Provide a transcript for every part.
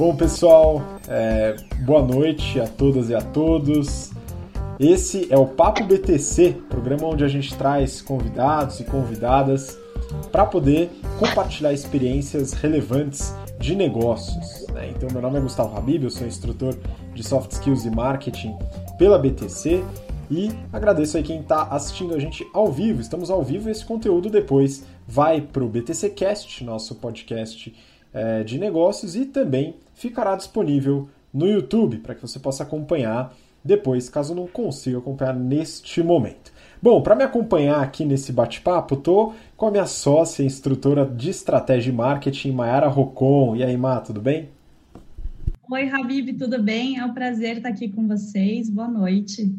Bom, pessoal, é, boa noite a todas e a todos. Esse é o Papo BTC, programa onde a gente traz convidados e convidadas para poder compartilhar experiências relevantes de negócios. Né? Então, meu nome é Gustavo Habib, eu sou instrutor de Soft Skills e Marketing pela BTC e agradeço aí quem está assistindo a gente ao vivo. Estamos ao vivo e esse conteúdo depois vai para o BTC Cast, nosso podcast é, de negócios, e também ficará disponível no YouTube para que você possa acompanhar depois, caso não consiga acompanhar neste momento. Bom, para me acompanhar aqui nesse bate-papo, tô com a minha sócia instrutora de estratégia e marketing, Mayara Rocon. E aí, Má, tudo bem? Oi, Habib, tudo bem? É um prazer estar aqui com vocês. Boa noite.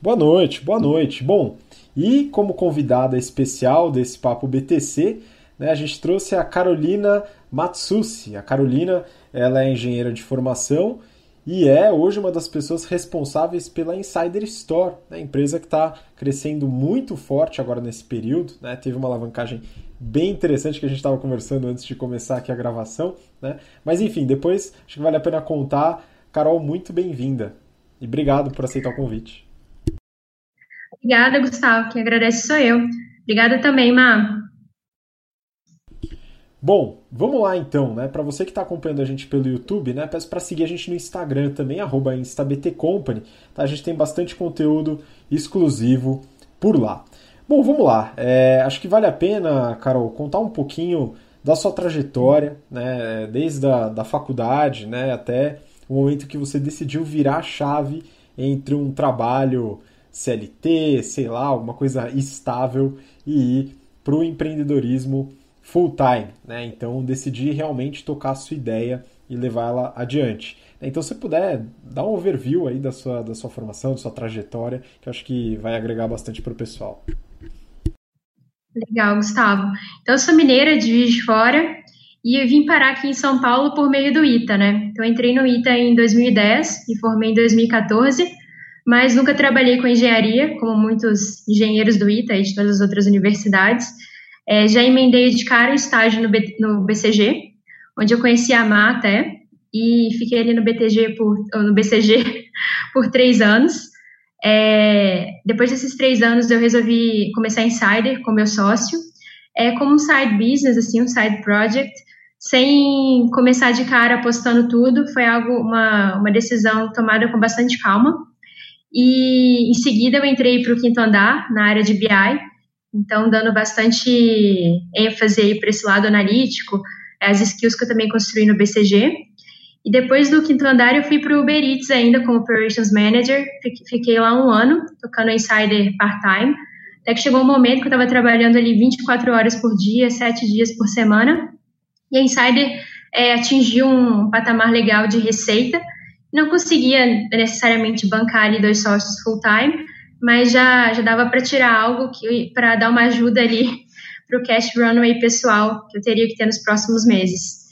Boa noite, boa noite. Bom, e como convidada especial desse Papo BTC, né, a gente trouxe a Carolina Matsushi. A Carolina ela é engenheira de formação e é hoje uma das pessoas responsáveis pela Insider Store, né? empresa que está crescendo muito forte agora nesse período. Né? Teve uma alavancagem bem interessante que a gente estava conversando antes de começar aqui a gravação. Né? Mas enfim, depois acho que vale a pena contar. Carol, muito bem-vinda e obrigado por aceitar o convite. Obrigada, Gustavo. Quem agradece sou eu. Obrigada também, Má. Bom, vamos lá então, né? Para você que está acompanhando a gente pelo YouTube, né? Peço para seguir a gente no Instagram também, instabtcompany. Tá? A gente tem bastante conteúdo exclusivo por lá. Bom, vamos lá. É, acho que vale a pena, Carol, contar um pouquinho da sua trajetória, né? Desde a da faculdade, né? Até o momento que você decidiu virar a chave entre um trabalho CLT, sei lá, alguma coisa estável e ir para o empreendedorismo full time, né? Então decidi realmente tocar a sua ideia e levar ela adiante. Então, se puder, dá um overview aí da sua, da sua formação, da sua trajetória, que acho que vai agregar bastante para o pessoal. Legal, Gustavo. Então, eu sou mineira de Juiz de Fora e eu vim parar aqui em São Paulo por meio do ITA, né? Então, entrei no ITA em 2010 e formei em 2014, mas nunca trabalhei com engenharia, como muitos engenheiros do ITA e de todas as outras universidades. É, já emendei de cara estágio no, B, no BCG, onde eu conheci a Má até, e fiquei ali no BTG por, no BCG por três anos. É, depois desses três anos, eu resolvi começar Insider com meu sócio, é, como um side business, assim, um side project, sem começar de cara apostando tudo. Foi algo, uma, uma decisão tomada com bastante calma. E em seguida eu entrei para o quinto andar, na área de BI, então, dando bastante ênfase aí para esse lado analítico, as skills que eu também construí no BCG. E depois do quinto andar, eu fui para o Uber Eats ainda como Operations Manager. Fiquei lá um ano, tocando Insider part-time. Até que chegou um momento que eu estava trabalhando ali 24 horas por dia, 7 dias por semana. E a Insider é, atingiu um patamar legal de receita. Não conseguia necessariamente bancar ali dois sócios full-time, mas já, já dava para tirar algo para dar uma ajuda ali para o cash runway pessoal que eu teria que ter nos próximos meses.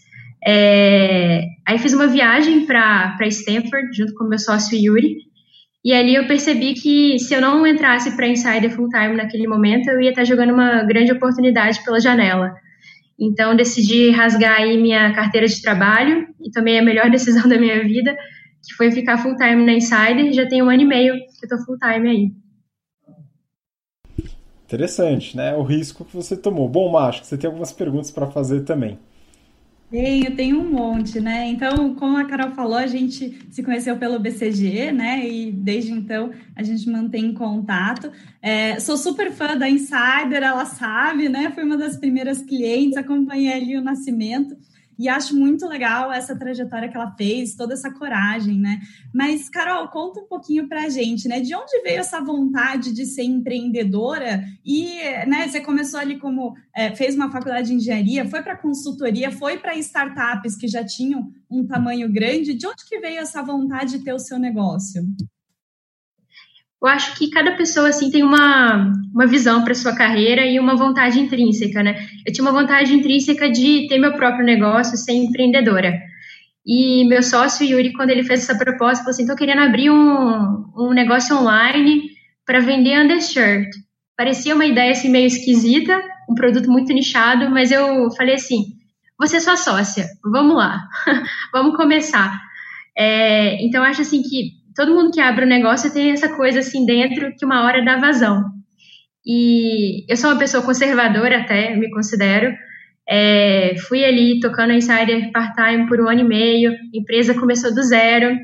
É, aí fiz uma viagem para Stanford junto com meu sócio Yuri e ali eu percebi que se eu não entrasse para Insider full time naquele momento eu ia estar jogando uma grande oportunidade pela janela. Então decidi rasgar aí minha carteira de trabalho e tomei a melhor decisão da minha vida que foi ficar full time na Insider. Já tem um ano e meio que eu tô full time aí. Interessante, né? O risco que você tomou. Bom, Macho, você tem algumas perguntas para fazer também. Tenho, tenho um monte, né? Então, como a Carol falou, a gente se conheceu pelo BCG, né? E desde então a gente mantém contato. É, sou super fã da Insider, ela sabe, né? Fui uma das primeiras clientes, acompanhei ali o nascimento. E acho muito legal essa trajetória que ela fez, toda essa coragem, né? Mas, Carol, conta um pouquinho pra gente, né? De onde veio essa vontade de ser empreendedora? E, né, você começou ali como, é, fez uma faculdade de engenharia, foi para consultoria, foi para startups que já tinham um tamanho grande. De onde que veio essa vontade de ter o seu negócio? Eu acho que cada pessoa assim tem uma, uma visão para sua carreira e uma vontade intrínseca, né? Eu tinha uma vontade intrínseca de ter meu próprio negócio, ser empreendedora. E meu sócio Yuri, quando ele fez essa proposta, falou assim: "Tô querendo abrir um, um negócio online para vender undershirt". Parecia uma ideia assim meio esquisita, um produto muito nichado, mas eu falei assim: você é sua sócia, vamos lá, vamos começar. É, então, acho assim que todo mundo que abre um negócio tem essa coisa assim dentro que uma hora dá vazão. E eu sou uma pessoa conservadora até, me considero. É, fui ali tocando Insider part-time por um ano e meio, empresa começou do zero,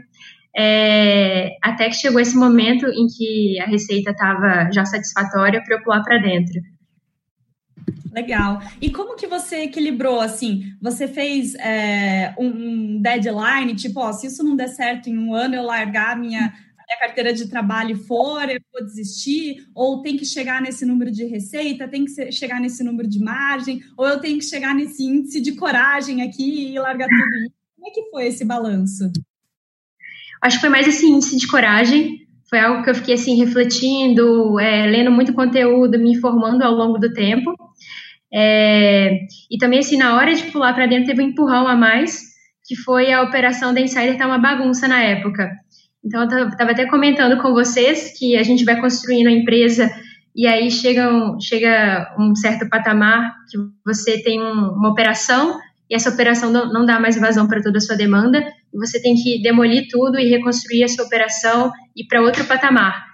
é, até que chegou esse momento em que a receita estava já satisfatória para eu pular para dentro. Legal. E como que você equilibrou, assim, você fez é, um deadline, tipo, ó, se isso não der certo em um ano, eu largar minha, minha carteira de trabalho fora, eu vou desistir, ou tem que chegar nesse número de receita, tem que chegar nesse número de margem, ou eu tenho que chegar nesse índice de coragem aqui e largar tudo isso. Como é que foi esse balanço? Acho que foi mais esse índice de coragem, foi algo que eu fiquei assim refletindo, é, lendo muito conteúdo, me informando ao longo do tempo. É, e também, assim, na hora de pular para dentro, teve um empurrão a mais, que foi a operação da Insider tá uma bagunça na época. Então, eu estava até comentando com vocês que a gente vai construindo a empresa e aí chega um, chega um certo patamar que você tem um, uma operação e essa operação não, não dá mais vazão para toda a sua demanda e você tem que demolir tudo e reconstruir essa operação e para outro patamar.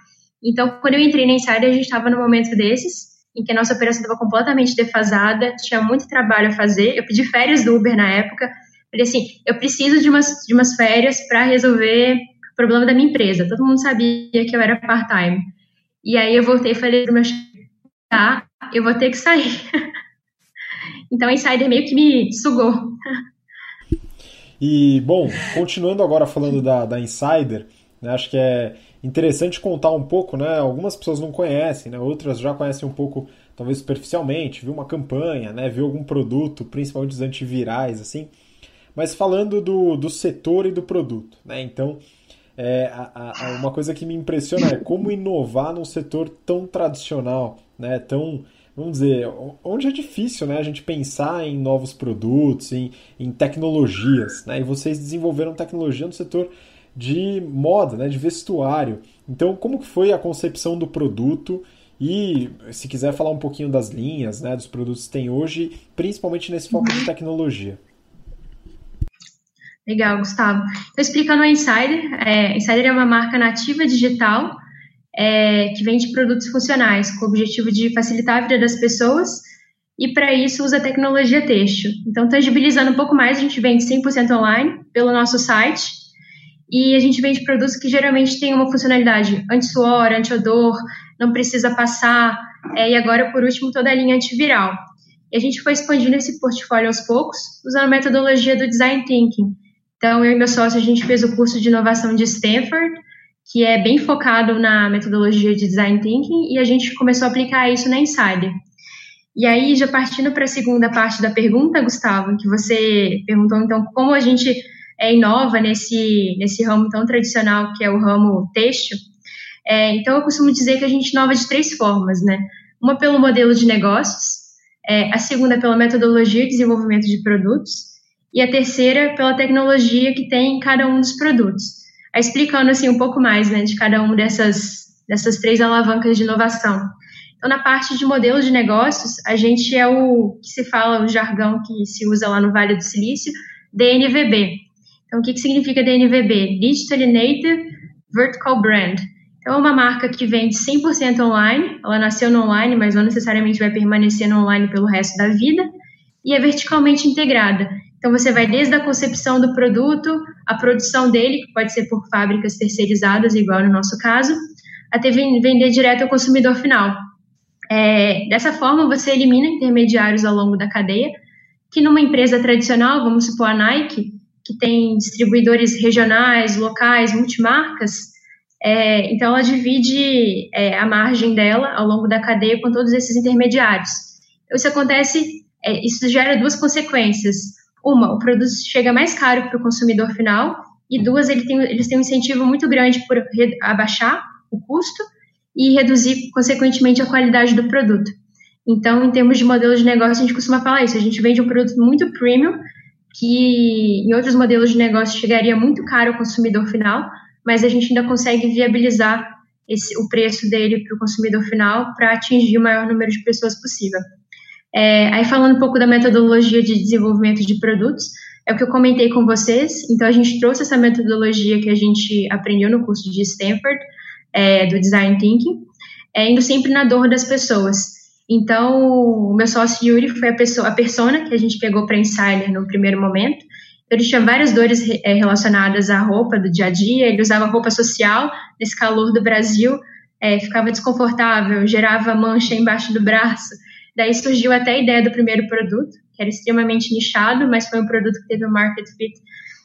Então, quando eu entrei na Insider, a gente estava no momento desses, em que a nossa operação estava completamente defasada, tinha muito trabalho a fazer. Eu pedi férias do Uber na época. Falei assim: eu preciso de umas, de umas férias para resolver o problema da minha empresa. Todo mundo sabia que eu era part-time. E aí eu voltei e falei para o meu chefe: tá, eu vou ter que sair. então a Insider meio que me sugou. E, bom, continuando agora falando da, da Insider, né, acho que é interessante contar um pouco, né? Algumas pessoas não conhecem, né? Outras já conhecem um pouco, talvez superficialmente, viu uma campanha, né? Viu algum produto, principalmente os antivirais, assim. Mas falando do, do setor e do produto, né? Então, é, a, a, uma coisa que me impressiona é como inovar num setor tão tradicional, né? Tão, vamos dizer, onde é difícil, né? A gente pensar em novos produtos, em, em tecnologias, né? E vocês desenvolveram tecnologia no setor de moda, né, de vestuário. Então, como que foi a concepção do produto e, se quiser falar um pouquinho das linhas, né, dos produtos que tem hoje, principalmente nesse foco de tecnologia. Legal, Gustavo. Então, explicando a Insider, é, Insider é uma marca nativa digital é, que vende produtos funcionais com o objetivo de facilitar a vida das pessoas e para isso usa tecnologia têxtil. Então, tangibilizando um pouco mais, a gente vende 100% online pelo nosso site e a gente vende produtos que geralmente têm uma funcionalidade anti-suor, anti-odor, não precisa passar, é, e agora, por último, toda a linha antiviral. E a gente foi expandindo esse portfólio aos poucos, usando a metodologia do Design Thinking. Então, eu e meu sócio, a gente fez o curso de inovação de Stanford, que é bem focado na metodologia de Design Thinking, e a gente começou a aplicar isso na Insider. E aí, já partindo para a segunda parte da pergunta, Gustavo, que você perguntou, então, como a gente é, inova nesse, nesse ramo tão tradicional que é o ramo têxtil. É, então, eu costumo dizer que a gente inova de três formas, né? Uma pelo modelo de negócios, é, a segunda pela metodologia de desenvolvimento de produtos e a terceira pela tecnologia que tem em cada um dos produtos. Aí, explicando assim um pouco mais, né, de cada uma dessas dessas três alavancas de inovação. Então, na parte de modelo de negócios, a gente é o que se fala, o jargão que se usa lá no Vale do Silício, DNVB, então, o que, que significa DNVB? Digitally Native Vertical Brand. Então, é uma marca que vende 100% online, ela nasceu no online, mas não necessariamente vai permanecer no online pelo resto da vida, e é verticalmente integrada. Então, você vai desde a concepção do produto, a produção dele, que pode ser por fábricas terceirizadas, igual no nosso caso, até vender direto ao consumidor final. É, dessa forma, você elimina intermediários ao longo da cadeia, que numa empresa tradicional, vamos supor a Nike, que tem distribuidores regionais, locais, multimarcas, é, então ela divide é, a margem dela ao longo da cadeia com todos esses intermediários. Então, isso acontece, é, isso gera duas consequências. Uma, o produto chega mais caro para o consumidor final, e duas, ele tem, eles têm um incentivo muito grande por abaixar o custo e reduzir, consequentemente, a qualidade do produto. Então, em termos de modelo de negócio, a gente costuma falar isso. A gente vende um produto muito premium, que em outros modelos de negócio chegaria muito caro ao consumidor final, mas a gente ainda consegue viabilizar esse, o preço dele para o consumidor final para atingir o maior número de pessoas possível. É, aí falando um pouco da metodologia de desenvolvimento de produtos, é o que eu comentei com vocês. Então a gente trouxe essa metodologia que a gente aprendeu no curso de Stanford é, do Design Thinking, é, indo sempre na dor das pessoas. Então, o meu sócio Yuri foi a pessoa, a persona que a gente pegou para Insider no primeiro momento. Ele tinha várias dores é, relacionadas à roupa do dia a dia. Ele usava roupa social nesse calor do Brasil, é, ficava desconfortável, gerava mancha embaixo do braço. Daí surgiu até a ideia do primeiro produto, que era extremamente nichado, mas foi um produto que teve um market fit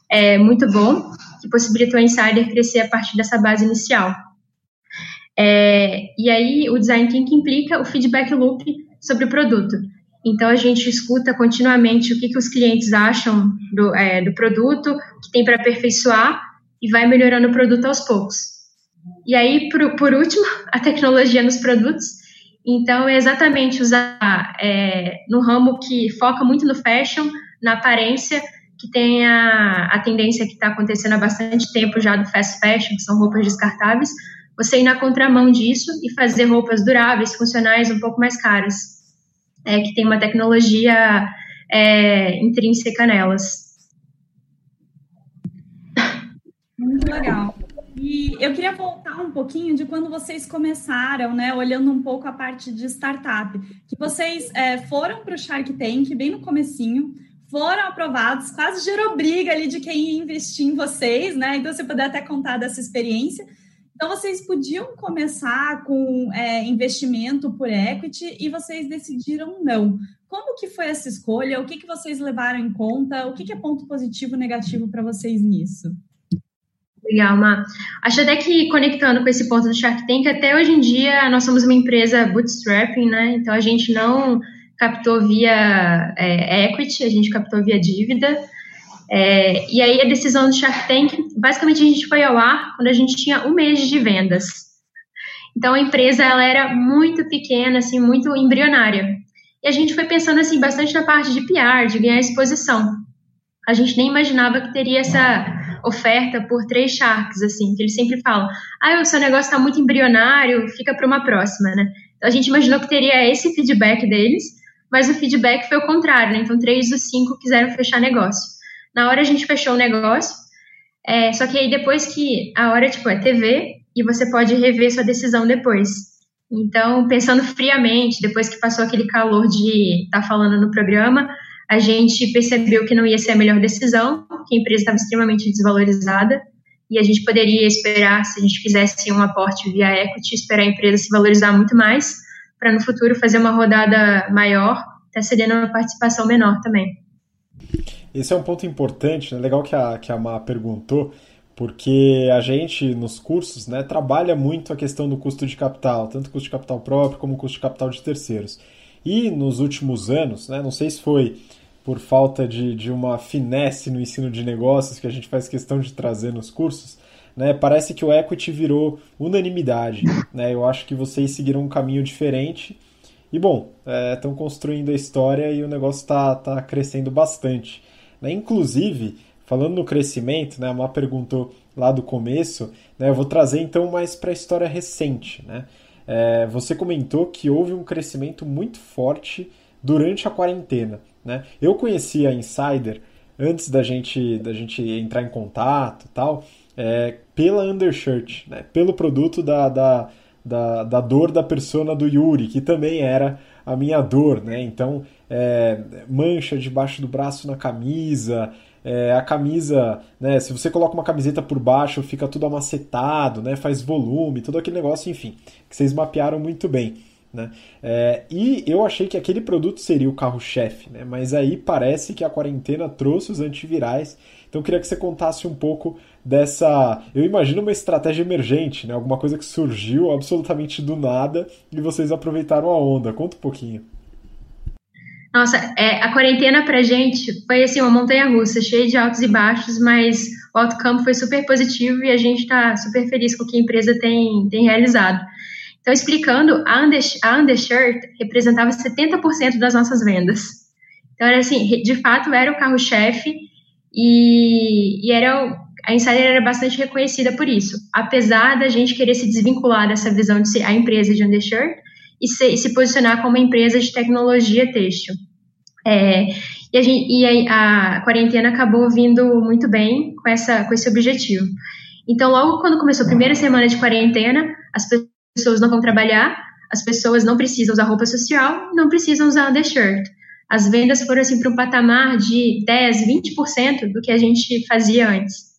é, muito bom, que possibilitou a Insider crescer a partir dessa base inicial. É, e aí, o design thinking implica o feedback loop sobre o produto. Então, a gente escuta continuamente o que, que os clientes acham do, é, do produto, que tem para aperfeiçoar, e vai melhorando o produto aos poucos. E aí, por, por último, a tecnologia nos produtos. Então, é exatamente usar é, no ramo que foca muito no fashion, na aparência, que tem a, a tendência que está acontecendo há bastante tempo já do fast fashion, que são roupas descartáveis, você ir na contramão disso e fazer roupas duráveis, funcionais, um pouco mais caras, é, que tem uma tecnologia é, intrínseca nelas. Muito legal. E eu queria voltar um pouquinho de quando vocês começaram, né, olhando um pouco a parte de startup, que vocês é, foram para o Shark Tank bem no comecinho, foram aprovados, quase gerou briga ali de quem ia investir em vocês, né? Então, você puder até contar dessa experiência. Então, vocês podiam começar com é, investimento por equity e vocês decidiram não. Como que foi essa escolha? O que, que vocês levaram em conta? O que, que é ponto positivo e negativo para vocês nisso? Legal, Má. Acho até que conectando com esse ponto do Shark Tank, até hoje em dia nós somos uma empresa bootstrapping, né? Então a gente não captou via é, equity, a gente captou via dívida. É, e aí a decisão do Shark Tank, basicamente a gente foi ao ar quando a gente tinha um mês de vendas. Então a empresa ela era muito pequena, assim, muito embrionária. E a gente foi pensando assim bastante na parte de PR, de ganhar exposição. A gente nem imaginava que teria essa oferta por três sharks, assim, que eles sempre falam: ah, o seu negócio está muito embrionário, fica para uma próxima, né? Então a gente imaginou que teria esse feedback deles, mas o feedback foi o contrário, né? Então três dos cinco quiseram fechar negócio. Na hora a gente fechou o negócio, é, só que aí depois que a hora, tipo, é TV e você pode rever sua decisão depois. Então, pensando friamente, depois que passou aquele calor de estar tá falando no programa, a gente percebeu que não ia ser a melhor decisão, que a empresa estava extremamente desvalorizada e a gente poderia esperar, se a gente fizesse um aporte via equity, esperar a empresa se valorizar muito mais, para no futuro fazer uma rodada maior, até cedendo uma participação menor também. Esse é um ponto importante, né? legal que a, que a Má perguntou, porque a gente nos cursos né, trabalha muito a questão do custo de capital, tanto custo de capital próprio como custo de capital de terceiros. E nos últimos anos, né, não sei se foi por falta de, de uma finesse no ensino de negócios que a gente faz questão de trazer nos cursos, né, parece que o equity virou unanimidade. Né? Eu acho que vocês seguiram um caminho diferente. E bom, estão é, construindo a história e o negócio está tá crescendo bastante. Né? Inclusive, falando no crescimento, né, a Má perguntou lá do começo, né, eu vou trazer então mais para a história recente. Né? É, você comentou que houve um crescimento muito forte durante a quarentena. Né? Eu conheci a Insider antes da gente, da gente entrar em contato tal, é, pela Undershirt, né? pelo produto da, da, da, da dor da persona do Yuri, que também era a minha dor, né? Então, é, mancha debaixo do braço na camisa, é, a camisa, né? Se você coloca uma camiseta por baixo, fica tudo amacetado, né? Faz volume, todo aquele negócio, enfim, que vocês mapearam muito bem. Né? É, e eu achei que aquele produto seria o carro-chefe, né? mas aí parece que a quarentena trouxe os antivirais. Então eu queria que você contasse um pouco dessa. Eu imagino uma estratégia emergente, né? alguma coisa que surgiu absolutamente do nada e vocês aproveitaram a onda. Conta um pouquinho. Nossa, é, a quarentena pra gente foi assim uma montanha russa, cheia de altos e baixos, mas o outcome foi super positivo e a gente está super feliz com o que a empresa tem, tem realizado. Então, explicando, a, under, a Undershirt representava 70% das nossas vendas. Então, era assim, de fato, era o carro-chefe e, e era a Insider era bastante reconhecida por isso. Apesar da gente querer se desvincular dessa visão de ser a empresa de Undershirt, e se, e se posicionar como uma empresa de tecnologia têxtil. É, e, a, gente, e a, a, quarentena acabou vindo muito bem com, essa, com esse objetivo. Então, logo quando começou a primeira semana de quarentena, as pessoas não vão trabalhar, as pessoas não precisam usar roupa social, não precisam usar undershirt. As vendas foram assim para um patamar de 10, 20% do que a gente fazia antes.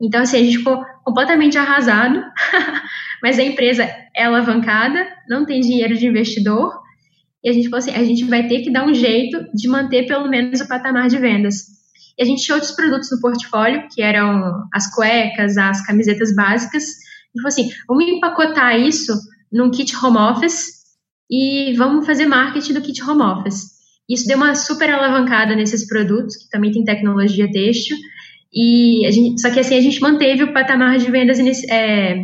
Então, assim, a gente ficou completamente arrasado, mas a empresa é alavancada, não tem dinheiro de investidor, e a gente falou assim, a gente vai ter que dar um jeito de manter pelo menos o patamar de vendas. E a gente tinha outros produtos no portfólio, que eram as cuecas, as camisetas básicas, e falou assim, vamos empacotar isso num kit home office e vamos fazer marketing do kit home office. Isso deu uma super alavancada nesses produtos, que também tem tecnologia têxtil, e a gente, só que assim, a gente manteve o patamar de vendas é,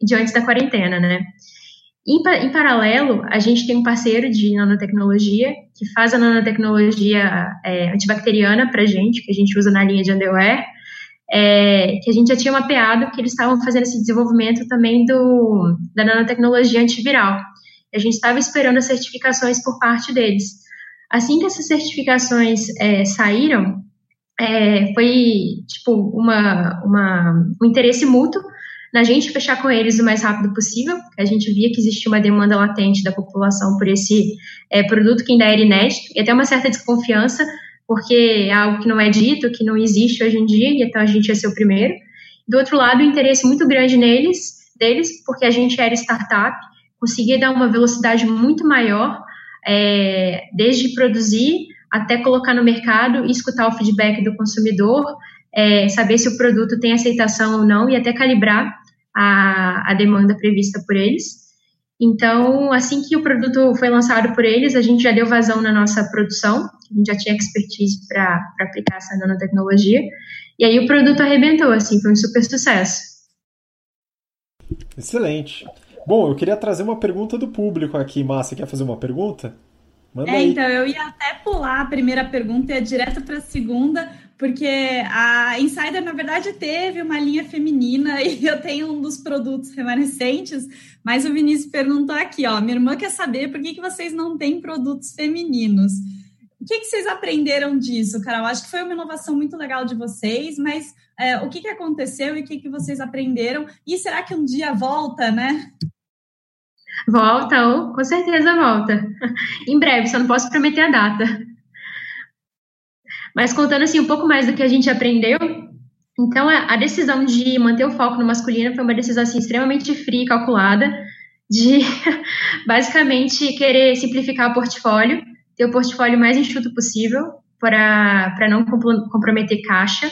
diante da quarentena, né? Em, em, paralelo, a gente tem um parceiro de nanotecnologia que faz a nanotecnologia é, antibacteriana para gente, que a gente usa na linha de underwear, é, que a gente já tinha mapeado que eles estavam fazendo esse desenvolvimento também do, da nanotecnologia antiviral. A gente estava esperando as certificações por parte deles. Assim que essas certificações é, saíram, é, foi tipo uma, uma, um interesse mútuo na gente fechar com eles o mais rápido possível. A gente via que existia uma demanda latente da população por esse é, produto que ainda era inédito e até uma certa desconfiança, porque é algo que não é dito, que não existe hoje em dia, então a gente ia ser o primeiro. Do outro lado, o interesse muito grande neles, deles, porque a gente era startup, conseguia dar uma velocidade muito maior, é, desde produzir até colocar no mercado escutar o feedback do consumidor, é, saber se o produto tem aceitação ou não e até calibrar a, a demanda prevista por eles. Então, assim que o produto foi lançado por eles, a gente já deu vazão na nossa produção, a gente já tinha expertise para aplicar essa nanotecnologia, e aí o produto arrebentou, assim, foi um super sucesso. Excelente. Bom, eu queria trazer uma pergunta do público aqui. Márcia, quer fazer uma pergunta? Manda é, aí. então, eu ia até pular a primeira pergunta e ia direto para a segunda, porque a Insider, na verdade, teve uma linha feminina e eu tenho um dos produtos remanescentes, mas o Vinícius perguntou aqui, ó, minha irmã quer saber por que, que vocês não têm produtos femininos. O que, que vocês aprenderam disso, Carol? Acho que foi uma inovação muito legal de vocês, mas é, o que, que aconteceu e o que, que vocês aprenderam? E será que um dia volta, né? Volta, ou com certeza volta. em breve, só não posso prometer a data. Mas contando assim um pouco mais do que a gente aprendeu, então a, decisão de manter o foco no masculino foi uma decisão assim extremamente fria e calculada, de basicamente querer simplificar o portfólio, ter o portfólio mais enxuto possível para não comprometer caixa.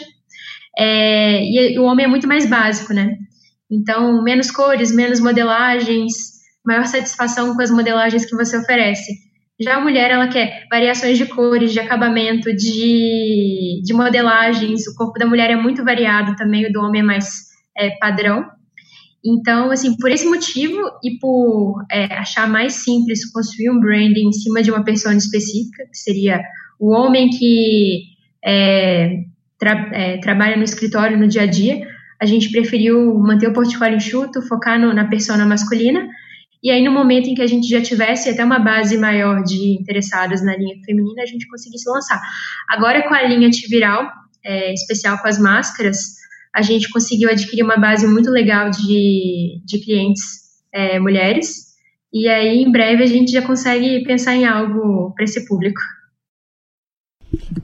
É, e o homem é muito mais básico, né? Então, menos cores, menos modelagens, maior satisfação com as modelagens que você oferece. Já a mulher, ela quer variações de cores, de acabamento, de, de modelagens. O corpo da mulher é muito variado também, o do homem é mais é, padrão. Então, assim, por esse motivo e por é, achar mais simples construir um branding em cima de uma pessoa específica, que seria o homem que é, tra é, trabalha no escritório no dia a dia, a gente preferiu manter o portfólio enxuto, focar no, na persona masculina e aí, no momento em que a gente já tivesse até uma base maior de interessadas na linha feminina, a gente conseguisse lançar. Agora, com a linha antiviral, é, especial com as máscaras, a gente conseguiu adquirir uma base muito legal de, de clientes é, mulheres. E aí, em breve, a gente já consegue pensar em algo para esse público.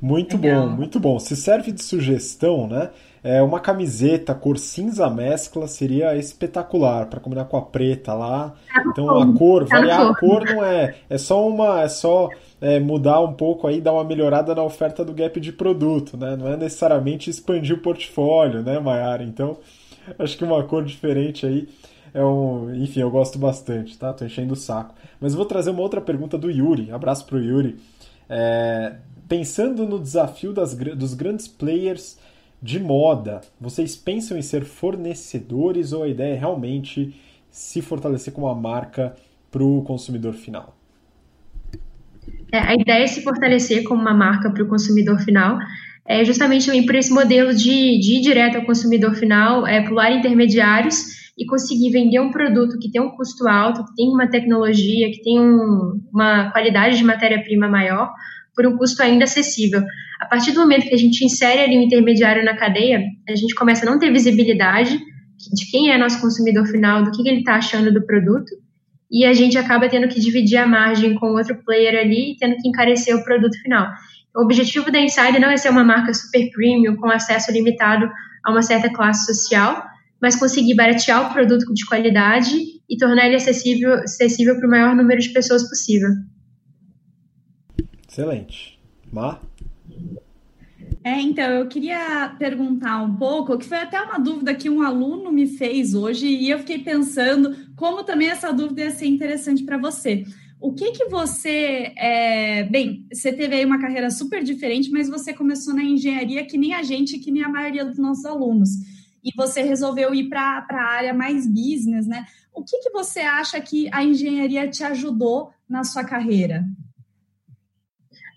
Muito Legal. bom, muito bom. Se serve de sugestão, né? É uma camiseta cor cinza mescla seria espetacular para combinar com a preta lá. Tá então a cor, tá variar a cor não é, é só uma, é só é, mudar um pouco aí, dar uma melhorada na oferta do gap de produto, né? Não é necessariamente expandir o portfólio, né, Mayara? Então acho que uma cor diferente aí é um, enfim, eu gosto bastante, tá? Tô enchendo o saco. Mas eu vou trazer uma outra pergunta do Yuri. Abraço pro Yuri. É, pensando no desafio das, dos grandes players de moda, vocês pensam em ser fornecedores ou a ideia é realmente se fortalecer como uma marca para o consumidor final? É, a ideia é se fortalecer como uma marca para o consumidor final, é justamente também por esse modelo de, de ir direto ao consumidor final, é, pular intermediários e conseguir vender um produto que tem um custo alto, que tem uma tecnologia, que tem um, uma qualidade de matéria-prima maior, por um custo ainda acessível. A partir do momento que a gente insere ali um intermediário na cadeia, a gente começa a não ter visibilidade de quem é nosso consumidor final, do que, ele está achando do produto, e a gente acaba tendo que dividir a margem com outro player ali e tendo que encarecer o produto final. O objetivo da Insider não é ser uma marca super premium com acesso limitado a uma certa classe social, mas conseguir baratear o produto de qualidade e tornar ele acessível, acessível para o maior número de pessoas possível. Excelente. Mar? É, então, eu queria perguntar um pouco, que foi até uma dúvida que um aluno me fez hoje, e eu fiquei pensando como também essa dúvida ia ser interessante para você. O que que você. É... Bem, você teve aí uma carreira super diferente, mas você começou na engenharia que nem a gente, que nem a maioria dos nossos alunos. E você resolveu ir para a área mais business, né? O que, que você acha que a engenharia te ajudou na sua carreira?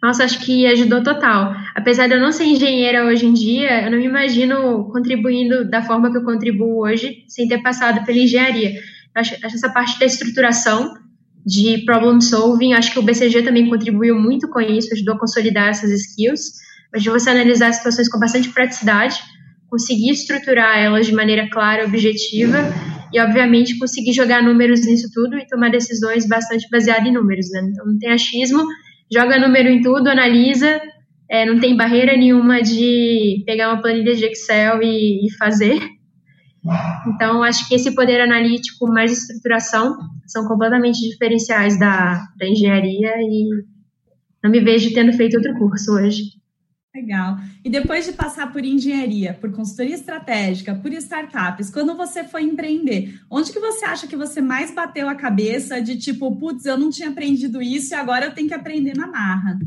Nossa, acho que ajudou total. Apesar de eu não ser engenheira hoje em dia, eu não me imagino contribuindo da forma que eu contribuo hoje sem ter passado pela engenharia. Acho, acho essa parte da estruturação, de problem solving, acho que o BCG também contribuiu muito com isso, ajudou a consolidar essas skills, mas de você analisar situações com bastante praticidade, conseguir estruturar elas de maneira clara, objetiva e, obviamente, conseguir jogar números nisso tudo e tomar decisões bastante baseadas em números, né? Então, não tem achismo joga número em tudo, analisa, é, não tem barreira nenhuma de pegar uma planilha de Excel e, e fazer. Então, acho que esse poder analítico mais estruturação são completamente diferenciais da, da engenharia e não me vejo tendo feito outro curso hoje. Legal. E depois de passar por engenharia, por consultoria estratégica, por startups, quando você foi empreender, onde que você acha que você mais bateu a cabeça de tipo, putz, eu não tinha aprendido isso e agora eu tenho que aprender na marra?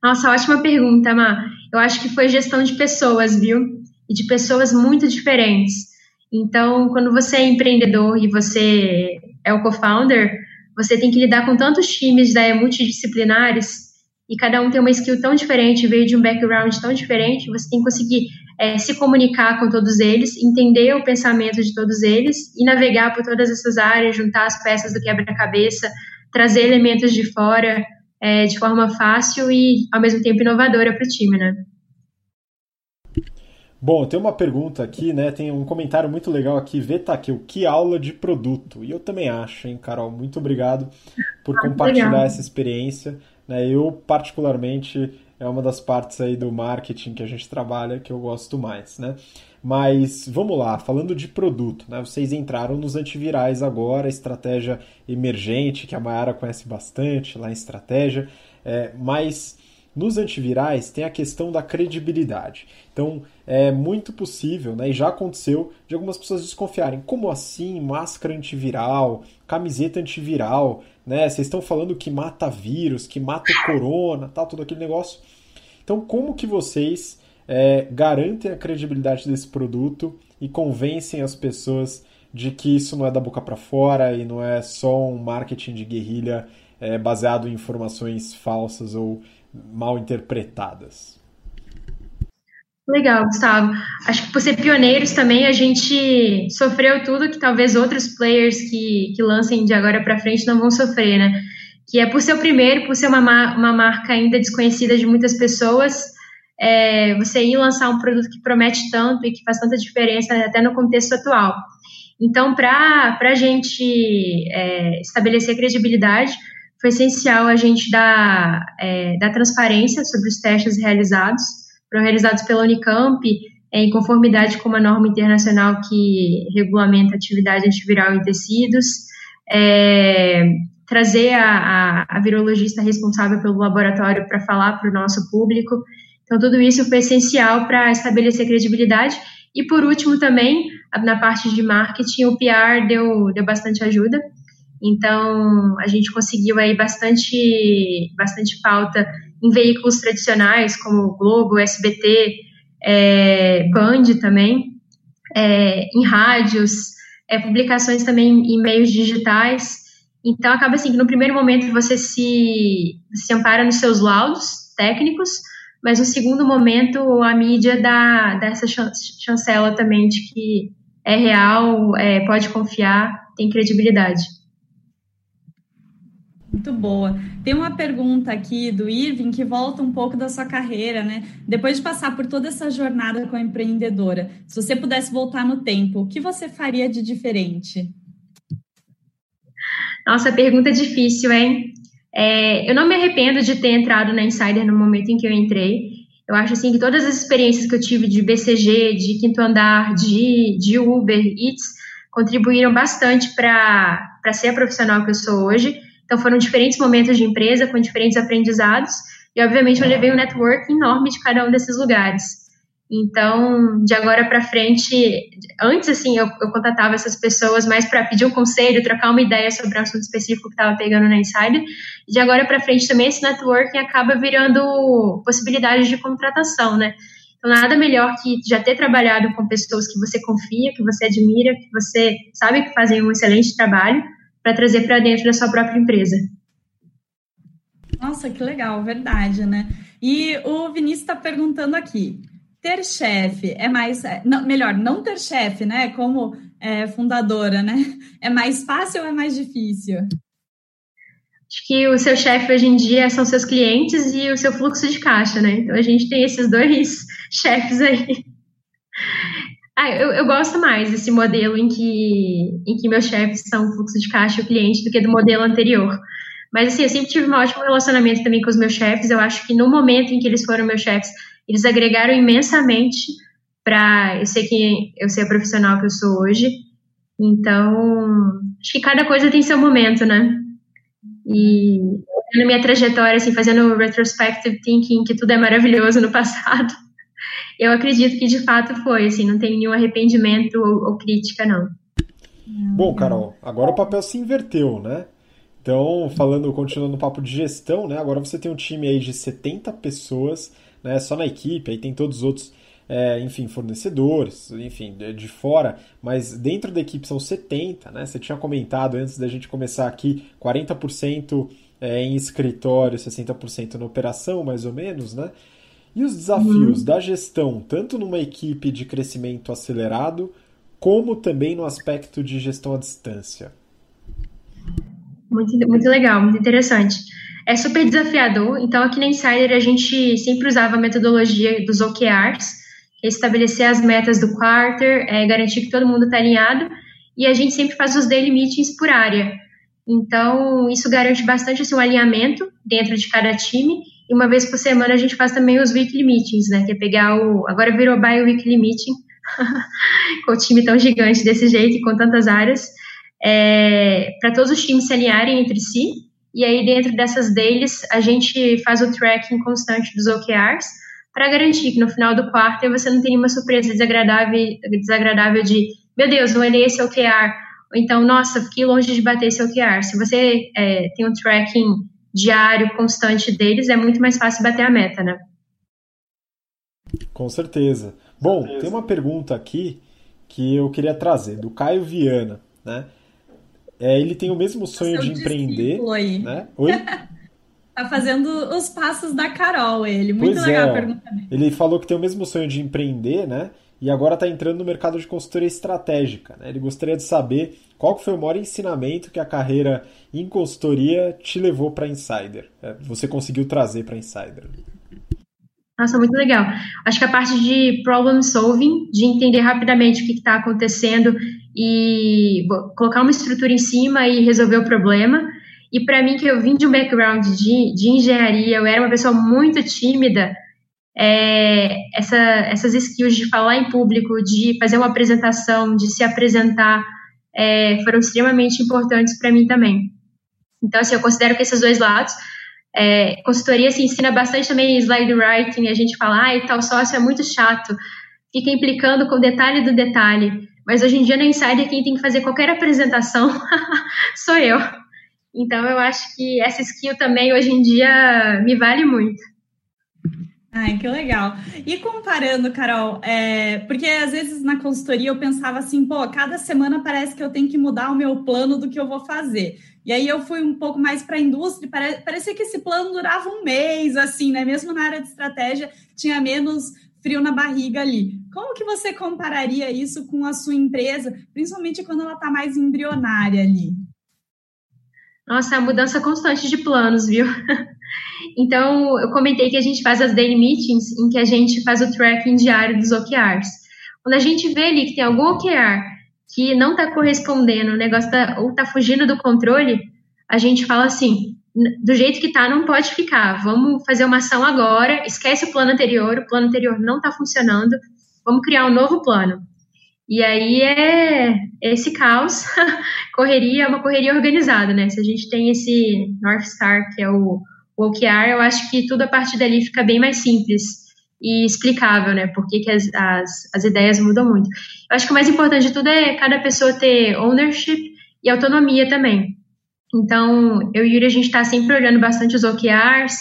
Nossa, ótima pergunta, Má. Eu acho que foi gestão de pessoas, viu? E de pessoas muito diferentes. Então, quando você é empreendedor e você é o co-founder, você tem que lidar com tantos times né, multidisciplinares e cada um tem uma skill tão diferente, veio de um background tão diferente, você tem que conseguir é, se comunicar com todos eles, entender o pensamento de todos eles e navegar por todas essas áreas, juntar as peças do quebra-cabeça, trazer elementos de fora é, de forma fácil e, ao mesmo tempo, inovadora para o time, né? Bom, tem uma pergunta aqui, né? Tem um comentário muito legal aqui. Vê, Taquil, que aula de produto. E eu também acho, hein, Carol? Muito obrigado por ah, compartilhar legal. essa experiência. Né? Eu, particularmente, é uma das partes aí do marketing que a gente trabalha que eu gosto mais, né? Mas vamos lá, falando de produto, né? Vocês entraram nos antivirais agora, estratégia emergente, que a Mayara conhece bastante lá em estratégia, é, mas nos antivirais tem a questão da credibilidade. Então é muito possível, né, e já aconteceu, de algumas pessoas desconfiarem. Como assim? Máscara antiviral, camiseta antiviral, né? Vocês estão falando que mata vírus, que mata corona, tal, todo aquele negócio. Então, como que vocês é, garantem a credibilidade desse produto e convencem as pessoas de que isso não é da boca para fora e não é só um marketing de guerrilha é, baseado em informações falsas ou mal interpretadas. Legal, Gustavo. Acho que por ser pioneiros também a gente sofreu tudo que talvez outros players que, que lancem de agora para frente não vão sofrer, né? Que é por ser o primeiro, por ser uma, uma marca ainda desconhecida de muitas pessoas, é, você ir lançar um produto que promete tanto e que faz tanta diferença até no contexto atual. Então, para a gente é, estabelecer credibilidade, foi essencial a gente dar, é, dar transparência sobre os testes realizados, foram realizados pela Unicamp é, em conformidade com uma norma internacional que regulamenta a atividade antiviral em tecidos, é, trazer a, a, a, virologista responsável pelo laboratório para falar para o nosso público. Então, tudo isso foi essencial para estabelecer credibilidade. E, por último, também, na parte de marketing, o PR deu, deu bastante ajuda. Então, a gente conseguiu aí bastante, bastante pauta em veículos tradicionais, como Globo, SBT, é, Band também, é, em rádios, é, publicações também em meios digitais. Então, acaba assim que no primeiro momento você se, se ampara nos seus laudos técnicos, mas no segundo momento a mídia dá, dá essa chancela também de que é real, é, pode confiar, tem credibilidade. Muito boa. Tem uma pergunta aqui do Irving que volta um pouco da sua carreira, né? Depois de passar por toda essa jornada com a empreendedora, se você pudesse voltar no tempo, o que você faria de diferente? Nossa, pergunta difícil, hein? É, eu não me arrependo de ter entrado na Insider no momento em que eu entrei. Eu acho assim que todas as experiências que eu tive de BCG, de quinto andar, de, de Uber, Eats, contribuíram bastante para ser a profissional que eu sou hoje. Então foram diferentes momentos de empresa com diferentes aprendizados e obviamente eu levei um network enorme de cada um desses lugares. Então, de agora para frente, antes assim, eu, eu contatava essas pessoas mais para pedir um conselho, trocar uma ideia sobre um assunto específico que estava pegando na Insider. De agora para frente também esse networking acaba virando possibilidades de contratação, né? Então, nada melhor que já ter trabalhado com pessoas que você confia, que você admira, que você sabe que fazem um excelente trabalho, para trazer para dentro da sua própria empresa. Nossa, que legal, verdade, né? E o Vinícius está perguntando aqui: ter chefe é mais. É, não, melhor, não ter chefe, né? Como é, fundadora, né? É mais fácil ou é mais difícil? Acho que o seu chefe hoje em dia são seus clientes e o seu fluxo de caixa, né? Então a gente tem esses dois chefes aí. Ah, eu, eu gosto mais desse modelo em que, em que meus chefes são o fluxo de caixa e o cliente do que do modelo anterior. Mas, assim, eu sempre tive um ótimo relacionamento também com os meus chefes. Eu acho que no momento em que eles foram meus chefes, eles agregaram imensamente para eu ser quem eu ser a profissional que eu sou hoje. Então, acho que cada coisa tem seu momento, né? E na minha trajetória, assim, fazendo retrospective thinking, que tudo é maravilhoso no passado, eu acredito que de fato foi, assim, não tem nenhum arrependimento ou, ou crítica, não. Bom, Carol, agora o papel se inverteu, né? Então, falando, continuando no papo de gestão, né? Agora você tem um time aí de 70 pessoas, né? Só na equipe, aí tem todos os outros, é, enfim, fornecedores, enfim, de fora, mas dentro da equipe são 70, né? Você tinha comentado antes da gente começar aqui, 40% é, em escritório, 60% na operação, mais ou menos, né? E os desafios uhum. da gestão, tanto numa equipe de crescimento acelerado, como também no aspecto de gestão à distância? Muito, muito legal, muito interessante. É super desafiador. Então, aqui na Insider, a gente sempre usava a metodologia dos OKRs, é estabelecer as metas do quarter, é, garantir que todo mundo está alinhado, e a gente sempre faz os daily meetings por área. Então, isso garante bastante assim, um alinhamento dentro de cada time e uma vez por semana a gente faz também os weekly meetings, né? Que é pegar o. Agora virou bi-weekly meeting, com o time tão gigante desse jeito com tantas áreas, é, para todos os times se alinharem entre si. E aí, dentro dessas dailies, a gente faz o tracking constante dos OKRs para garantir que no final do quarto você não tem nenhuma surpresa desagradável, desagradável de, meu Deus, não olhei esse OKR. Ou então, nossa, fiquei longe de bater esse OKR. Se você é, tem um tracking diário, constante deles, é muito mais fácil bater a meta, né? Com certeza. Bom, certeza. tem uma pergunta aqui que eu queria trazer, do Caio Viana, né? É, ele tem o mesmo sonho de empreender. Aí. Né? Oi? tá fazendo os passos da Carol, ele. Muito pois legal é, a pergunta. Ele falou que tem o mesmo sonho de empreender, né? E agora está entrando no mercado de consultoria estratégica. Né? Ele gostaria de saber qual foi o maior ensinamento que a carreira em consultoria te levou para Insider? É, você conseguiu trazer para Insider? Nossa, muito legal. Acho que a parte de problem solving, de entender rapidamente o que está acontecendo e colocar uma estrutura em cima e resolver o problema. E para mim, que eu vim de um background de, de engenharia, eu era uma pessoa muito tímida, é, essa, essas skills de falar em público, de fazer uma apresentação, de se apresentar, é, foram extremamente importantes para mim também. Então, assim, eu considero que esses dois lados, é, consultoria se ensina bastante também slide writing, a gente fala, ah, tal sócio é muito chato, fica implicando com o detalhe do detalhe, mas hoje em dia na Insider quem tem que fazer qualquer apresentação sou eu. Então, eu acho que essa skill também hoje em dia me vale muito. Ai, que legal. E comparando, Carol, é, porque às vezes na consultoria eu pensava assim, pô, cada semana parece que eu tenho que mudar o meu plano do que eu vou fazer. E aí eu fui um pouco mais para a indústria, pare, parecia que esse plano durava um mês, assim, né? Mesmo na área de estratégia, tinha menos frio na barriga ali. Como que você compararia isso com a sua empresa, principalmente quando ela está mais embrionária ali? Nossa, é a mudança constante de planos, viu? então, eu comentei que a gente faz as daily meetings em que a gente faz o tracking diário dos OKRs. Quando a gente vê ali que tem algum OKR que não está correspondendo, o negócio tá, ou está fugindo do controle, a gente fala assim, do jeito que está, não pode ficar. Vamos fazer uma ação agora, esquece o plano anterior, o plano anterior não está funcionando, vamos criar um novo plano. E aí é esse caos, correria, é uma correria organizada, né? Se a gente tem esse North Star, que é o, o OKR, eu acho que tudo a partir dali fica bem mais simples e explicável, né? Por que, que as, as, as ideias mudam muito. Eu acho que o mais importante de tudo é cada pessoa ter ownership e autonomia também. Então, eu e Yuri, a gente está sempre olhando bastante os OKRs,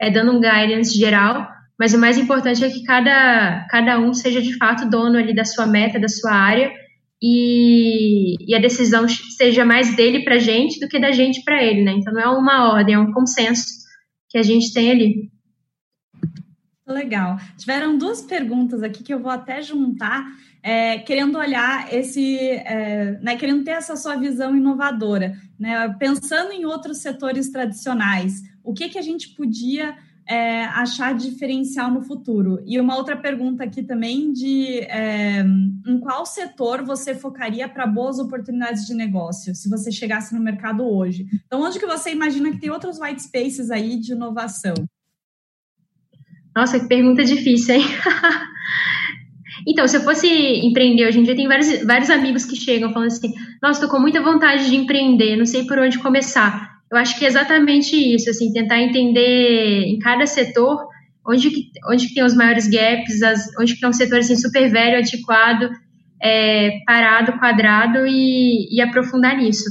é, dando um guidance geral, mas o mais importante é que cada, cada um seja de fato dono ali da sua meta, da sua área, e, e a decisão seja mais dele para a gente do que da gente para ele, né? Então não é uma ordem, é um consenso que a gente tem ali. Legal. Tiveram duas perguntas aqui que eu vou até juntar, é, querendo olhar esse, é, né, querendo ter essa sua visão inovadora, né? Pensando em outros setores tradicionais, o que que a gente podia é, achar diferencial no futuro? E uma outra pergunta aqui também de é, em qual setor você focaria para boas oportunidades de negócio, se você chegasse no mercado hoje? Então, onde que você imagina que tem outros white spaces aí de inovação? Nossa, que pergunta difícil, hein? Então, se eu fosse empreender hoje em dia, tem vários, vários amigos que chegam falando assim: Nossa, estou com muita vontade de empreender, não sei por onde começar. Eu acho que é exatamente isso, assim, tentar entender em cada setor onde que, onde que tem os maiores gaps, as, onde que é um setor assim, super velho, antiquado, é, parado, quadrado e, e aprofundar nisso.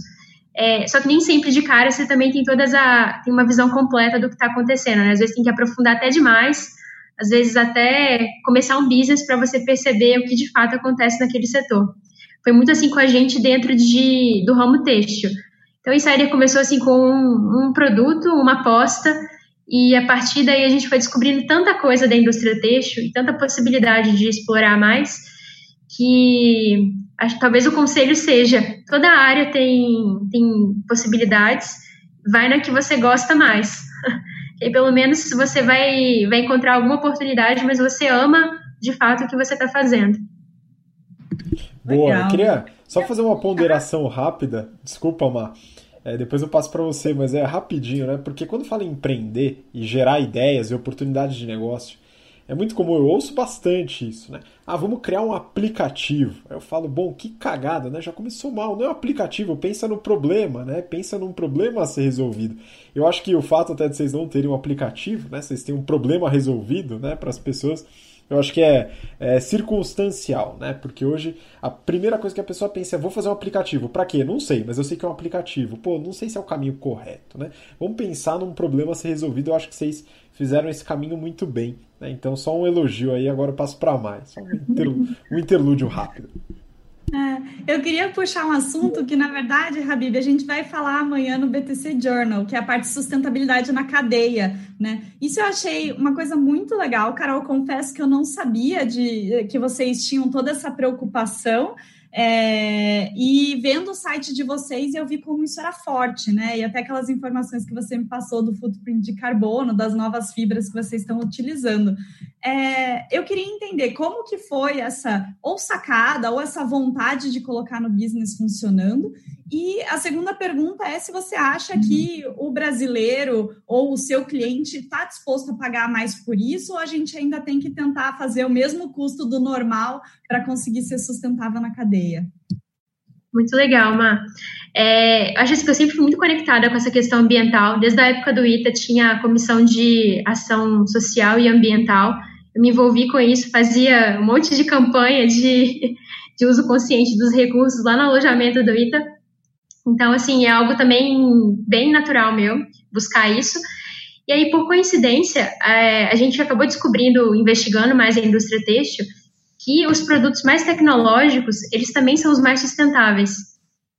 É, só que nem sempre de cara você também tem todas a tem uma visão completa do que está acontecendo. Né? Às vezes tem que aprofundar até demais, às vezes até começar um business para você perceber o que de fato acontece naquele setor. Foi muito assim com a gente dentro de, do ramo têxtil. Então, a Insider começou assim com um, um produto, uma aposta, e a partir daí a gente foi descobrindo tanta coisa da indústria têxtil e tanta possibilidade de explorar mais, que acho talvez o conselho seja: toda área tem, tem possibilidades, vai na que você gosta mais. e pelo menos você vai, vai encontrar alguma oportunidade, mas você ama de fato o que você está fazendo. Boa, Legal. eu queria só fazer uma ponderação rápida. Desculpa, Mar. É, depois eu passo para você, mas é rapidinho, né? Porque quando fala em empreender e gerar ideias e oportunidades de negócio, é muito comum, eu ouço bastante isso, né? Ah, vamos criar um aplicativo. Eu falo, bom, que cagada, né? Já começou mal. Não é um aplicativo, pensa no problema, né? Pensa num problema a ser resolvido. Eu acho que o fato até de vocês não terem um aplicativo, né? Vocês têm um problema resolvido, né? Para as pessoas eu acho que é, é, circunstancial, né? Porque hoje a primeira coisa que a pessoa pensa é: vou fazer um aplicativo. Para quê? Não sei, mas eu sei que é um aplicativo. Pô, não sei se é o caminho correto, né? Vamos pensar num problema a ser resolvido. Eu acho que vocês fizeram esse caminho muito bem. Né? Então, só um elogio aí. Agora eu passo para mais. Um, um interlúdio rápido. É, eu queria puxar um assunto que, na verdade, Habib, a gente vai falar amanhã no BTC Journal, que é a parte de sustentabilidade na cadeia, né? Isso eu achei uma coisa muito legal, Carol, confesso que eu não sabia de que vocês tinham toda essa preocupação, é, e vendo o site de vocês, eu vi como isso era forte, né? E até aquelas informações que você me passou do footprint de carbono, das novas fibras que vocês estão utilizando. É, eu queria entender como que foi essa ou sacada ou essa vontade de colocar no business funcionando. E a segunda pergunta é se você acha que o brasileiro ou o seu cliente está disposto a pagar mais por isso, ou a gente ainda tem que tentar fazer o mesmo custo do normal para conseguir ser sustentável na cadeia. Muito legal, Má. É, acho que eu sempre fui muito conectada com essa questão ambiental. Desde a época do ITA tinha a comissão de ação social e ambiental. Eu me envolvi com isso, fazia um monte de campanha de, de uso consciente dos recursos lá no alojamento do ITA. Então, assim, é algo também bem natural meu buscar isso. E aí, por coincidência, é, a gente acabou descobrindo, investigando mais a indústria têxtil, que os produtos mais tecnológicos, eles também são os mais sustentáveis.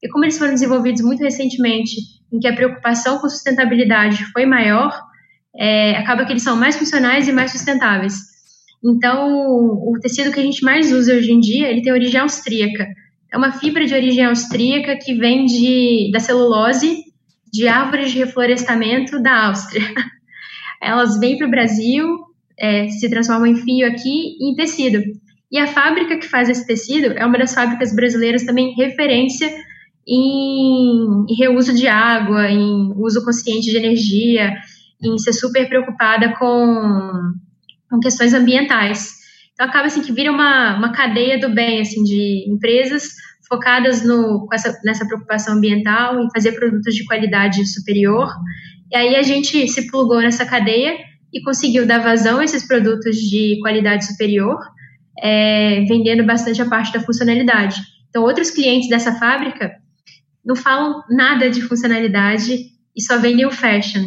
E como eles foram desenvolvidos muito recentemente, em que a preocupação com sustentabilidade foi maior, é, acaba que eles são mais funcionais e mais sustentáveis. Então, o tecido que a gente mais usa hoje em dia, ele tem origem austríaca. É uma fibra de origem austríaca que vem de, da celulose de árvores de reflorestamento da Áustria. Elas vêm para o Brasil, é, se transformam em fio aqui e em tecido. E a fábrica que faz esse tecido é uma das fábricas brasileiras também referência em, em reuso de água, em uso consciente de energia, em ser super preocupada com, com questões ambientais. Então acaba assim que vira uma, uma cadeia do bem assim de empresas focadas no, essa, nessa preocupação ambiental, em fazer produtos de qualidade superior. E aí a gente se plugou nessa cadeia e conseguiu dar vazão a esses produtos de qualidade superior, é, vendendo bastante a parte da funcionalidade. Então, outros clientes dessa fábrica não falam nada de funcionalidade e só vendem o fashion.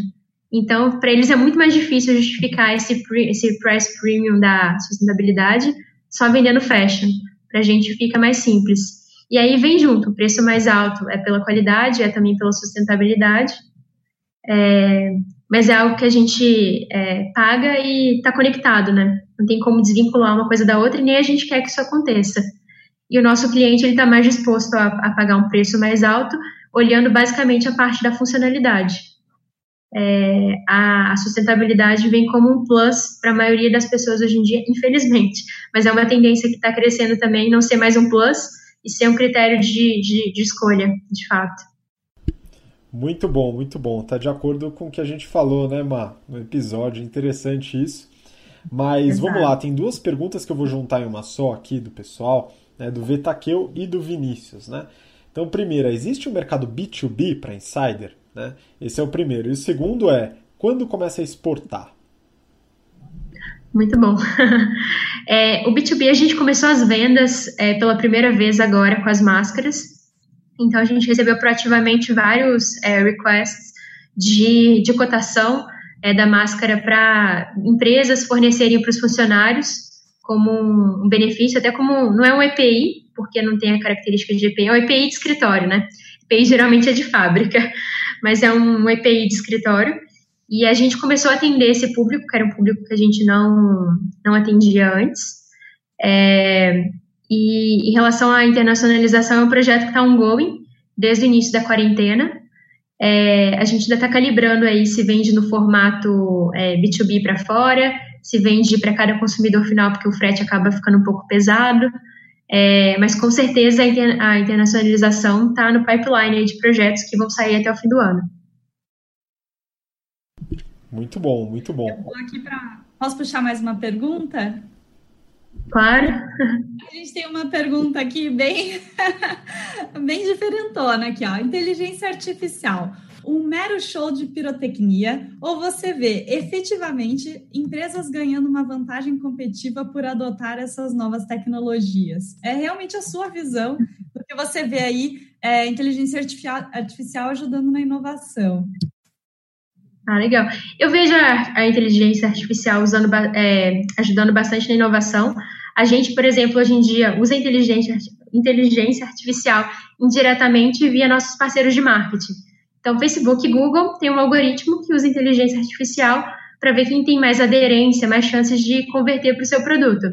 Então, para eles é muito mais difícil justificar esse, esse price premium da sustentabilidade só vendendo fashion. Para a gente fica mais simples. E aí vem junto, o preço mais alto é pela qualidade, é também pela sustentabilidade, é, mas é algo que a gente é, paga e está conectado, né? Não tem como desvincular uma coisa da outra e nem a gente quer que isso aconteça. E o nosso cliente ele está mais disposto a, a, pagar um preço mais alto, olhando basicamente a parte da funcionalidade. É, a, a, sustentabilidade vem como um plus para a maioria das pessoas hoje em dia, infelizmente, mas é uma tendência que está crescendo também, não ser mais um plus, e ser um critério de, de, de escolha, de fato. Muito bom, muito bom. Tá de acordo com o que a gente falou, né, Má? No episódio, interessante isso. Mas Exato. vamos lá, tem duas perguntas que eu vou juntar em uma só aqui do pessoal, né, do Vetaqueu e do Vinícius, né? Então, primeira, existe um mercado B2B para insider? Né? Esse é o primeiro. E o segundo é, quando começa a exportar? Muito bom. É, o B2B a gente começou as vendas é, pela primeira vez agora com as máscaras. Então a gente recebeu proativamente vários é, requests de, de cotação é, da máscara para empresas fornecerem para os funcionários como um, um, benefício, até como não é um EPI, porque não tem a característica de EPI, é um EPI de escritório, né? EPI geralmente é de fábrica, mas é um EPI de escritório. E a gente começou a atender esse público, que era um público que a gente não, não atendia antes. É, e em relação à internacionalização, é um projeto que está ongoing desde o início da quarentena. É, a gente ainda está calibrando aí se vende no formato é, B2B para fora, se vende para cada consumidor final, porque o frete acaba ficando um pouco pesado. É, mas com certeza a, a internacionalização está no pipeline de projetos que vão sair até o fim do ano. Muito bom, muito bom. Eu vou aqui para. Posso puxar mais uma pergunta? Claro. A gente tem uma pergunta aqui bem, bem diferentona aqui, ó. Inteligência artificial, um mero show de pirotecnia ou você vê efetivamente empresas ganhando uma vantagem competitiva por adotar essas novas tecnologias? É realmente a sua visão do que você vê aí é, inteligência artificial ajudando na inovação. Ah, legal. Eu vejo a, a inteligência artificial usando, é, ajudando bastante na inovação. A gente, por exemplo, hoje em dia usa inteligência, inteligência artificial indiretamente via nossos parceiros de marketing. Então, Facebook e Google têm um algoritmo que usa inteligência artificial para ver quem tem mais aderência, mais chances de converter para o seu produto.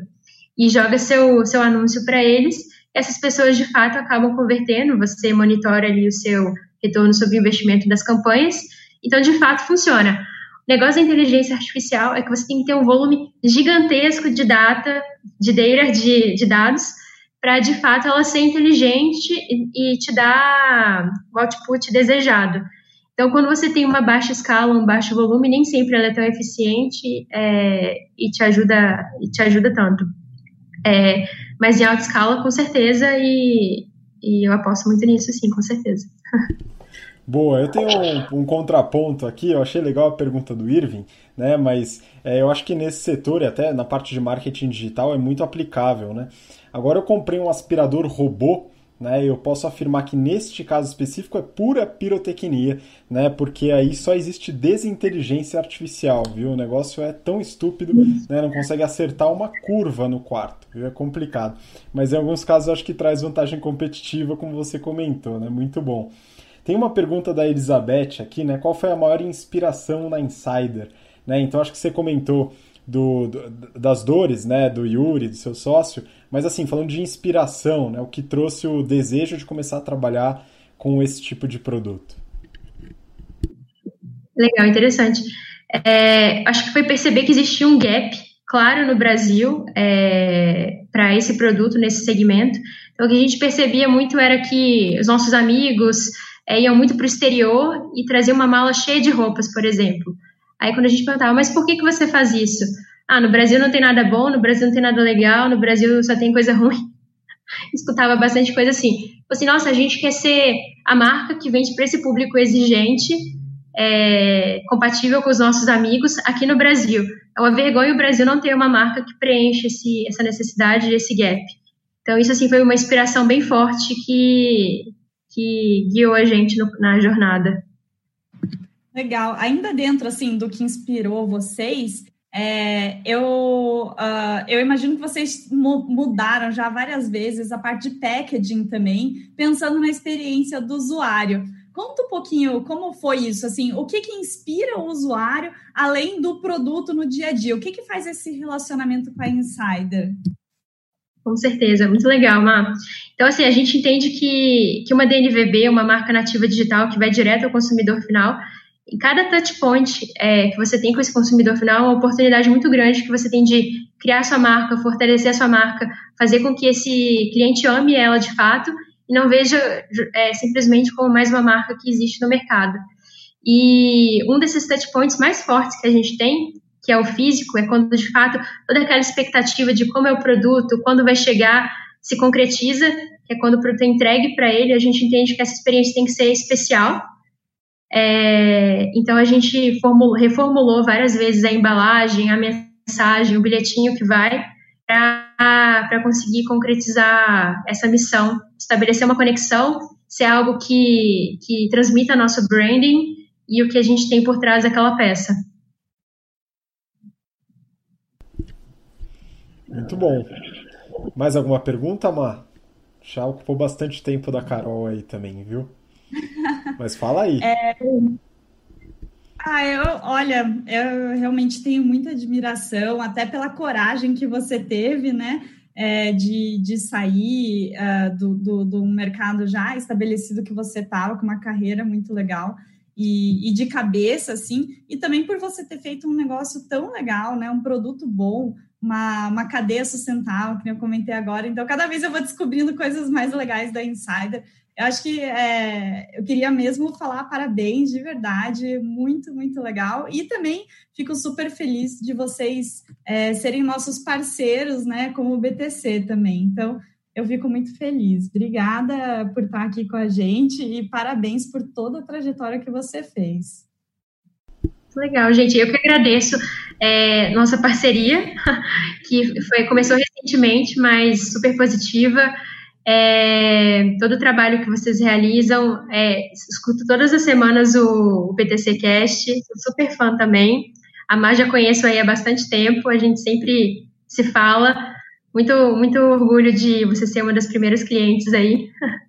E joga seu, seu anúncio para eles. Essas pessoas, de fato, acabam convertendo. Você monitora ali o seu retorno sobre o investimento das campanhas então, de fato, funciona. O negócio da inteligência artificial é que você tem que ter um volume gigantesco de data, de data, de, de dados, para de fato ela ser inteligente e, e te dar o output desejado. Então, quando você tem uma baixa escala, um baixo volume, nem sempre ela é tão eficiente é, e te ajuda e te ajuda tanto. É, mas em alta escala, com certeza, e, e eu aposto muito nisso, sim, com certeza. Boa, eu tenho um, um, contraponto aqui, eu achei legal a pergunta do Irving, né? Mas é, eu acho que nesse setor e até na parte de marketing digital é muito aplicável, né? Agora eu comprei um aspirador robô, né? Eu posso afirmar que neste caso específico é pura pirotecnia, né? Porque aí só existe desinteligência artificial, viu? O negócio é tão estúpido, né? Não consegue acertar uma curva no quarto, viu? É complicado. Mas em alguns casos eu acho que traz vantagem competitiva, como você comentou, né? Muito bom. Tem uma pergunta da Elizabeth aqui, né? Qual foi a maior inspiração na Insider? Né? Então acho que você comentou do, do, das dores, né, do Yuri, do seu sócio, mas assim, falando de inspiração, né, o que trouxe o desejo de começar a trabalhar com esse tipo de produto. Legal, interessante. É, acho que foi perceber que existia um gap claro no Brasil é, para esse produto nesse segmento. Então, o que a gente percebia muito era que os nossos amigos é, iam muito para o exterior e traziam uma mala cheia de roupas, por exemplo. Aí quando a gente perguntava, mas por que, que você faz isso? Ah, no Brasil não tem nada bom, no Brasil não tem nada legal, no Brasil só tem coisa ruim. Escutava bastante coisa assim. Assim, nossa, a gente quer ser a marca que vende para esse público exigente, é, compatível com os nossos amigos aqui no Brasil. É uma vergonha o Brasil não ter uma marca que preenche esse, essa necessidade, esse gap. Então, isso assim foi uma inspiração bem forte que, que guiou a gente no, na jornada. Legal. Ainda dentro assim do que inspirou vocês, é, eu, uh, eu imagino que vocês mudaram já várias vezes a parte de packaging também, pensando na experiência do usuário. Conta um pouquinho como foi isso, assim, o que que inspira o usuário além do produto no dia a dia? O que que faz esse relacionamento com a Insider? Com certeza, muito legal, Má. Então, assim, a gente entende que, que uma DNVB, uma marca nativa digital que vai direto ao consumidor final, em cada touch point é, que você tem com esse consumidor final, é uma oportunidade muito grande que você tem de criar sua marca, fortalecer a sua marca, fazer com que esse cliente ame ela de fato e não veja é, simplesmente como mais uma marca que existe no mercado. E um desses touch points mais fortes que a gente tem, que é o físico, é quando de fato toda aquela expectativa de como é o produto, quando vai chegar, se concretiza, que é quando o produto é entregue para ele, a gente entende que essa experiência tem que ser especial é, então a gente formulou, reformulou várias vezes a embalagem, a mensagem, o bilhetinho que vai para conseguir concretizar essa missão, estabelecer uma conexão, ser algo que, que transmita nosso branding e o que a gente tem por trás daquela peça. Muito bom. Mais alguma pergunta, Mar? Já ocupou bastante tempo da Carol aí também, viu? Mas fala aí. É... Ah, eu, olha, eu realmente tenho muita admiração, até pela coragem que você teve, né? É, de, de sair uh, do, do, do, mercado já estabelecido que você estava, com uma carreira muito legal e, e, de cabeça, assim, e também por você ter feito um negócio tão legal, né? Um produto bom, uma, uma cadeia sustentável, que eu comentei agora. Então, cada vez eu vou descobrindo coisas mais legais da Insider. Eu acho que é, eu queria mesmo falar parabéns de verdade, muito, muito legal. E também fico super feliz de vocês é, serem nossos parceiros, né, como o BTC também. Então, eu fico muito feliz. Obrigada por estar aqui com a gente e parabéns por toda a trajetória que você fez. Legal, gente. Eu que agradeço é, nossa parceria, que foi, começou recentemente, mas super positiva é, todo o trabalho que vocês realizam. É, escuto todas as semanas o, o PTC Cast, sou super fã também. A Mar já conheço aí há bastante tempo, a gente sempre se fala. Muito, muito orgulho de você ser uma das primeiras clientes aí.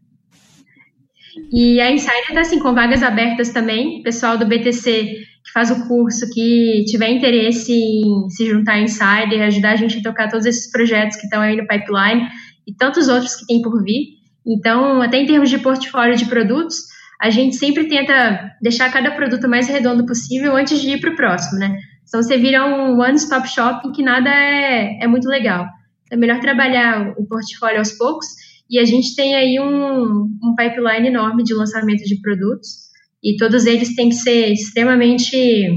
E a Insider está assim, com vagas abertas também. Pessoal do BTC que faz o curso, que tiver interesse em se juntar à Insider, ajudar a gente a tocar todos esses projetos que estão aí no pipeline, e tantos outros que tem por vir. Então, até em termos de portfólio de produtos, a gente sempre tenta deixar cada produto mais redondo possível antes de ir para o próximo, né? Então, você vira um one-stop shop em que nada é, é muito legal. É melhor trabalhar o portfólio aos poucos e a gente tem aí um, um pipeline enorme de lançamento de produtos e todos eles têm que ser extremamente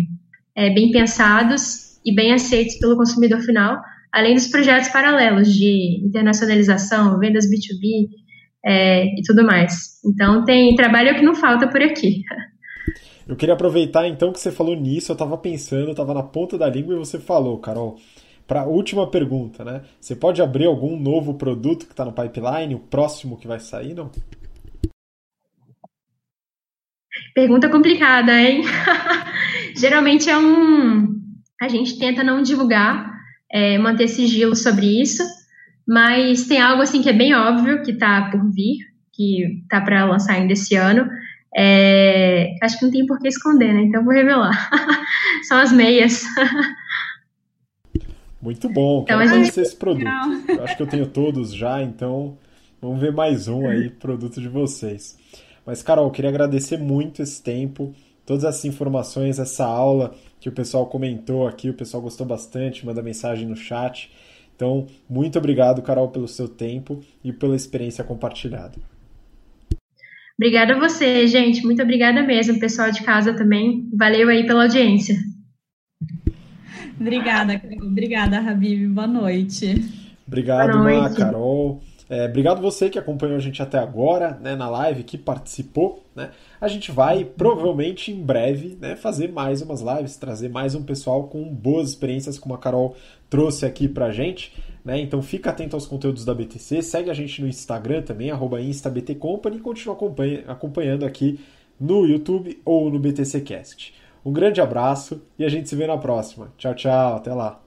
é, bem pensados e bem aceitos pelo consumidor final além dos projetos paralelos de internacionalização, vendas B2B é, e tudo mais. Então, tem trabalho que não falta por aqui. Eu queria aproveitar então que você falou nisso, eu estava pensando, eu estava na ponta da língua e você falou, Carol. Para a última pergunta, né? Você pode abrir algum novo produto que está no pipeline, o próximo que vai sair, não? Pergunta complicada, hein? Geralmente é um. A gente tenta não divulgar é, manter sigilo sobre isso, mas tem algo assim que é bem óbvio que está por vir, que está para lançar ainda esse ano. É, acho que não tem por que esconder, né? Então vou revelar. São as meias. Muito bom, quero então, conhecer gente... esse produto. Eu acho que eu tenho todos já, então vamos ver mais um aí, produto de vocês. Mas, Carol, eu queria agradecer muito esse tempo, todas essas informações, essa aula que o pessoal comentou aqui, o pessoal gostou bastante, manda mensagem no chat. Então, muito obrigado, Carol, pelo seu tempo e pela experiência compartilhada. Obrigada a você, gente. Muito obrigada mesmo, pessoal de casa também. Valeu aí pela audiência. Obrigada, obrigada, Habib. Boa noite. Obrigado, Boa noite. Carol. É, obrigado você que acompanhou a gente até agora, né, na live, que participou, né? A gente vai provavelmente em breve, né, fazer mais umas lives, trazer mais um pessoal com boas experiências como a Carol trouxe aqui pra gente, né? Então fica atento aos conteúdos da BTC, segue a gente no Instagram também, instabtcompany e continua acompanhando aqui no YouTube ou no BTCcast. Um grande abraço e a gente se vê na próxima. Tchau, tchau, até lá.